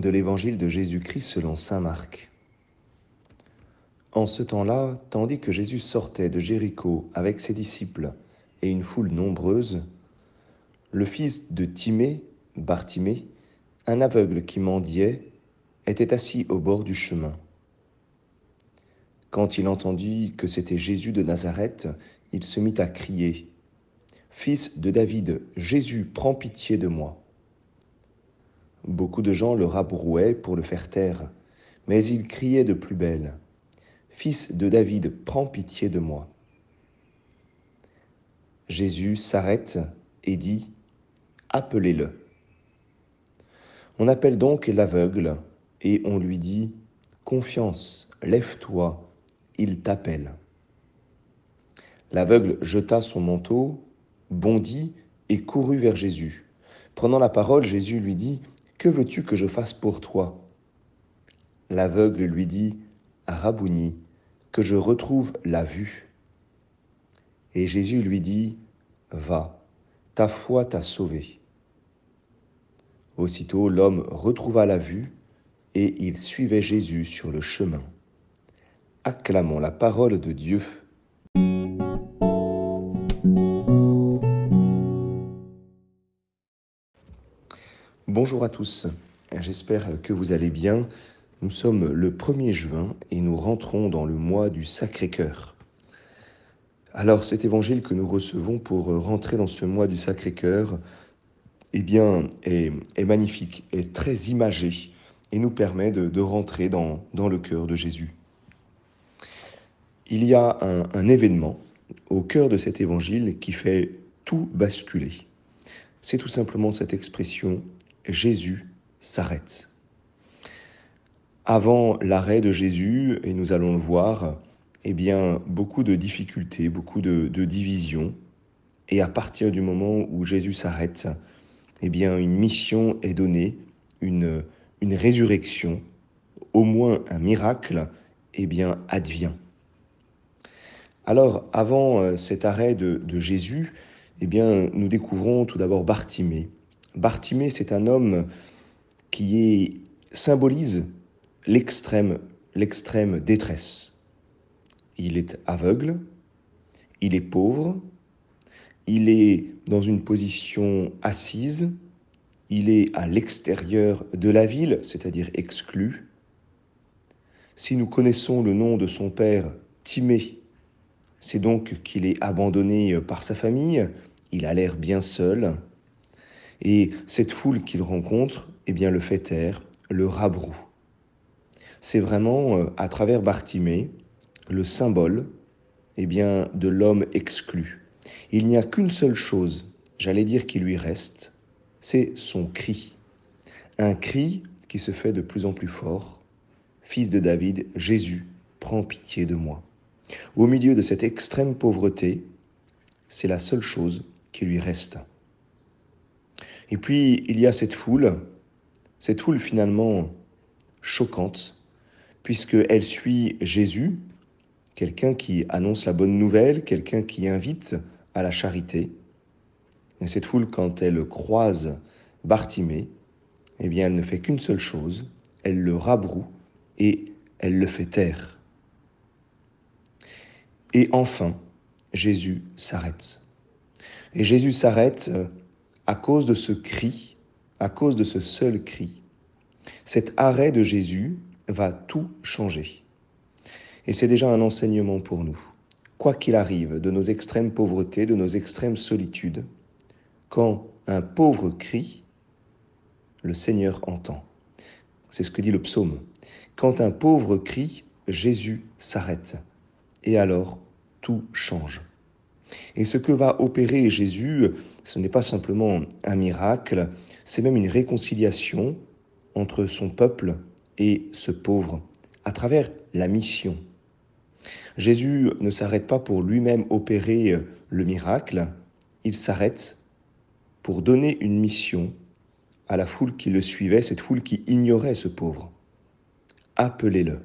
de l'évangile de Jésus-Christ selon Saint Marc. En ce temps-là, tandis que Jésus sortait de Jéricho avec ses disciples et une foule nombreuse, le fils de Timée, Bartimée, un aveugle qui mendiait, était assis au bord du chemin. Quand il entendit que c'était Jésus de Nazareth, il se mit à crier, Fils de David, Jésus, prends pitié de moi. Beaucoup de gens le rabrouaient pour le faire taire, mais il criait de plus belle, Fils de David, prends pitié de moi. Jésus s'arrête et dit, Appelez-le. On appelle donc l'aveugle et on lui dit, Confiance, lève-toi, il t'appelle. L'aveugle jeta son manteau, bondit et courut vers Jésus. Prenant la parole, Jésus lui dit, Que veux-tu que je fasse pour toi? L'aveugle lui dit, Rabouni, que je retrouve la vue. Et Jésus lui dit, Va, ta foi t'a sauvé. Aussitôt l'homme retrouva la vue, et il suivait Jésus sur le chemin. Acclamons la parole de Dieu. Bonjour à tous, j'espère que vous allez bien. Nous sommes le 1er juin et nous rentrons dans le mois du Sacré-Cœur. Alors cet évangile que nous recevons pour rentrer dans ce mois du Sacré-Cœur, eh bien, est, magnifique, est très imagé et nous permet de, rentrer dans, dans le cœur de Jésus il y a un, événement au cœur de cet évangile qui fait tout basculer. C'est tout simplement cette expression Jésus s'arrête. Avant l'arrêt de Jésus, et nous allons le voir, eh bien, beaucoup de difficultés, beaucoup de, divisions. Et à partir du moment où Jésus s'arrête, eh bien, une mission est donnée, une, une résurrection, au moins un miracle, eh bien, advient. Alors, avant euh, cet arrêt de, Jésus, eh bien, nous découvrons tout d'abord Bartimée. Bartimée, c'est un homme qui symbolise l'extrême, détresse. Il est aveugle, il est pauvre, il est dans une position assise, il est à l'extérieur de la ville, c'est-à-dire exclu. Si nous connaissons le nom de son père, Timée, c'est donc qu'il est abandonné par sa famille, il a l'air bien seul, et cette foule qu'il rencontre, eh bien, le fait taire, le rabroue. C'est vraiment, euh, à travers Bartimée, le symbole eh bien, de l'homme exclu. Il n'y a qu'une seule chose, j'allais dire, qui lui reste, c'est son cri. Un cri qui se fait de plus en plus fort. Fils de David, Jésus, prends pitié de moi. Au milieu de cette extrême pauvreté, c'est la seule chose qui lui reste. Et puis, il y a cette foule, cette foule finalement choquante, puisqu'elle suit Jésus, quelqu'un qui annonce la bonne nouvelle, quelqu'un qui invite à la charité. Et cette foule, quand elle croise Bartimée, eh bien, elle ne fait qu'une seule chose, elle le rabroue et elle le fait taire. Et enfin, Jésus s'arrête. Et Jésus s'arrête euh, à cause de ce cri, à cause de ce seul cri. Cet arrêt de Jésus va tout changer. Et c'est déjà un enseignement pour nous. Quoi qu'il arrive de nos extrêmes pauvretés, de nos extrêmes solitudes, quand un pauvre crie, le Seigneur entend. C'est ce que dit le psaume. Quand un pauvre crie, Jésus s'arrête et alors tout change. Et ce que va opérer Jésus, ce n'est pas simplement un miracle, c'est même une réconciliation entre son peuple et ce pauvre, à travers la mission. Jésus ne s'arrête pas pour lui-même opérer le miracle, il s'arrête pour donner une mission à la foule qui le suivait, cette foule qui ignorait ce pauvre. Appelez-le.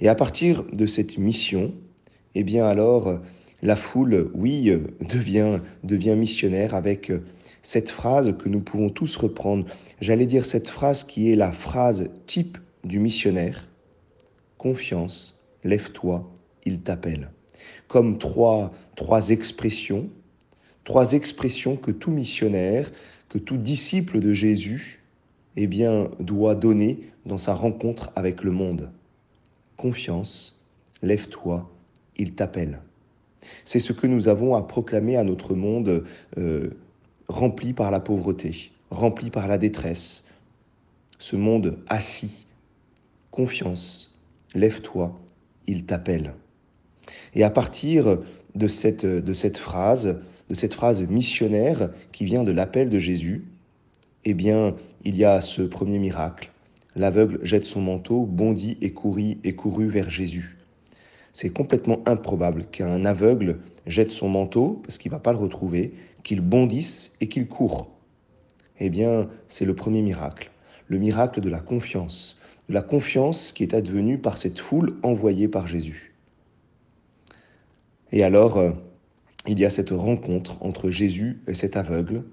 Et à partir de cette mission, eh bien alors, La foule, oui, devient, devient missionnaire avec cette phrase que nous pouvons tous reprendre. J'allais dire cette phrase qui est la phrase type du missionnaire. Confiance, lève-toi, il t'appelle. Comme trois, trois expressions, trois expressions que tout missionnaire, que tout disciple de Jésus, eh bien, doit donner dans sa rencontre avec le monde. Confiance, lève-toi, il t'appelle. C'est ce que nous avons à proclamer à notre monde euh, rempli par la pauvreté, rempli par la détresse. Ce monde assis. Confiance, lève-toi, il t'appelle. Et à partir de cette, de cette phrase, de cette phrase missionnaire qui vient de l'appel de Jésus, eh bien, il y a ce premier miracle. L'aveugle jette son manteau, bondit et courut, et courut vers Jésus. C'est complètement improbable qu'un aveugle jette son manteau, parce qu'il ne va pas le retrouver, qu'il bondisse et qu'il court. Eh bien, c'est le premier miracle, le miracle de la confiance, de la confiance qui est advenue par cette foule envoyée par Jésus. Et alors, euh, il y a cette rencontre entre Jésus et cet aveugle,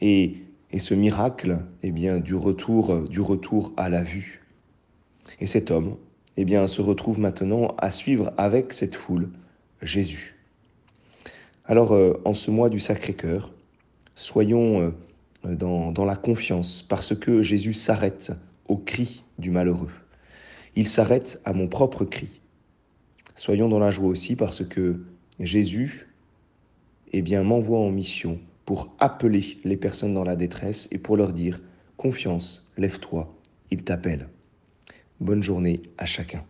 et, et ce miracle, eh bien, du retour, du retour à la vue. Et cet homme, eh bien, se retrouve maintenant à suivre avec cette foule Jésus. Alors, euh, en ce mois du Sacré-Cœur, soyons euh, dans, dans la confiance, parce que Jésus s'arrête au cri du malheureux. Il s'arrête à mon propre cri. Soyons dans la joie aussi, parce que Jésus, eh bien, m'envoie en mission pour appeler les personnes dans la détresse et pour leur dire Confiance, lève-toi, il t'appelle. Bonne journée à chacun.